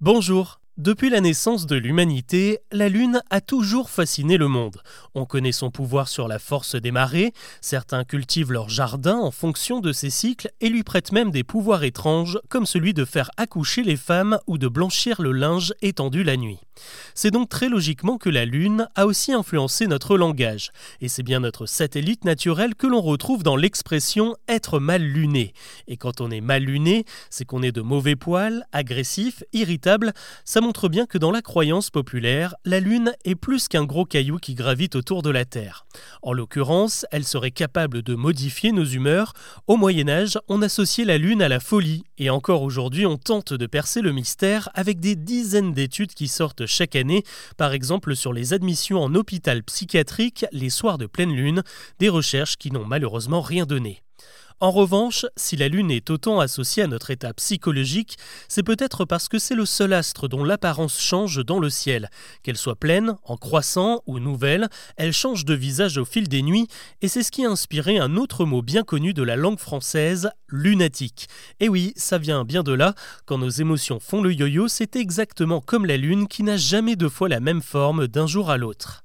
Bonjour. Depuis la naissance de l'humanité, la Lune a toujours fasciné le monde. On connaît son pouvoir sur la force des marées, certains cultivent leur jardin en fonction de ses cycles et lui prêtent même des pouvoirs étranges comme celui de faire accoucher les femmes ou de blanchir le linge étendu la nuit. C'est donc très logiquement que la Lune a aussi influencé notre langage, et c'est bien notre satellite naturel que l'on retrouve dans l'expression être mal luné. Et quand on est mal luné, c'est qu'on est de mauvais poils, agressif, irritable, ça montre bien que dans la croyance populaire, la Lune est plus qu'un gros caillou qui gravite autour de la Terre. En l'occurrence, elle serait capable de modifier nos humeurs. Au Moyen Âge, on associait la Lune à la folie, et encore aujourd'hui, on tente de percer le mystère avec des dizaines d'études qui sortent chaque année, par exemple sur les admissions en hôpital psychiatrique les soirs de pleine lune, des recherches qui n'ont malheureusement rien donné. En revanche, si la Lune est autant associée à notre état psychologique, c'est peut-être parce que c'est le seul astre dont l'apparence change dans le ciel. Qu'elle soit pleine, en croissant ou nouvelle, elle change de visage au fil des nuits, et c'est ce qui a inspiré un autre mot bien connu de la langue française, lunatique. Et oui, ça vient bien de là, quand nos émotions font le yo-yo, c'est exactement comme la Lune qui n'a jamais deux fois la même forme d'un jour à l'autre.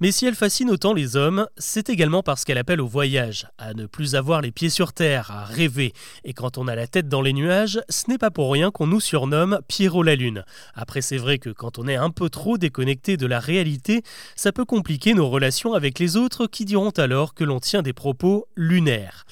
Mais si elle fascine autant les hommes, c'est également parce qu'elle appelle au voyage, à ne plus avoir les pieds sur terre, à rêver. Et quand on a la tête dans les nuages, ce n'est pas pour rien qu'on nous surnomme Pierrot la Lune. Après, c'est vrai que quand on est un peu trop déconnecté de la réalité, ça peut compliquer nos relations avec les autres qui diront alors que l'on tient des propos lunaires.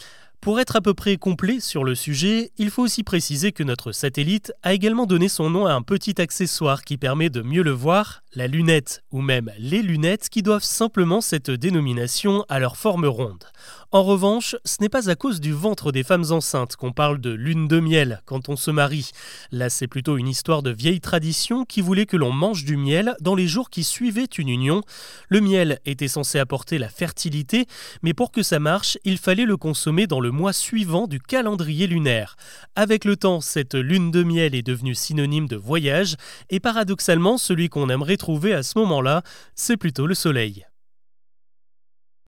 Pour être à peu près complet sur le sujet, il faut aussi préciser que notre satellite a également donné son nom à un petit accessoire qui permet de mieux le voir, la lunette, ou même les lunettes qui doivent simplement cette dénomination à leur forme ronde. En revanche, ce n'est pas à cause du ventre des femmes enceintes qu'on parle de lune de miel quand on se marie. Là, c'est plutôt une histoire de vieille tradition qui voulait que l'on mange du miel dans les jours qui suivaient une union. Le miel était censé apporter la fertilité, mais pour que ça marche, il fallait le consommer dans le mois suivant du calendrier lunaire. Avec le temps, cette lune de miel est devenue synonyme de voyage, et paradoxalement, celui qu'on aimerait trouver à ce moment-là, c'est plutôt le soleil.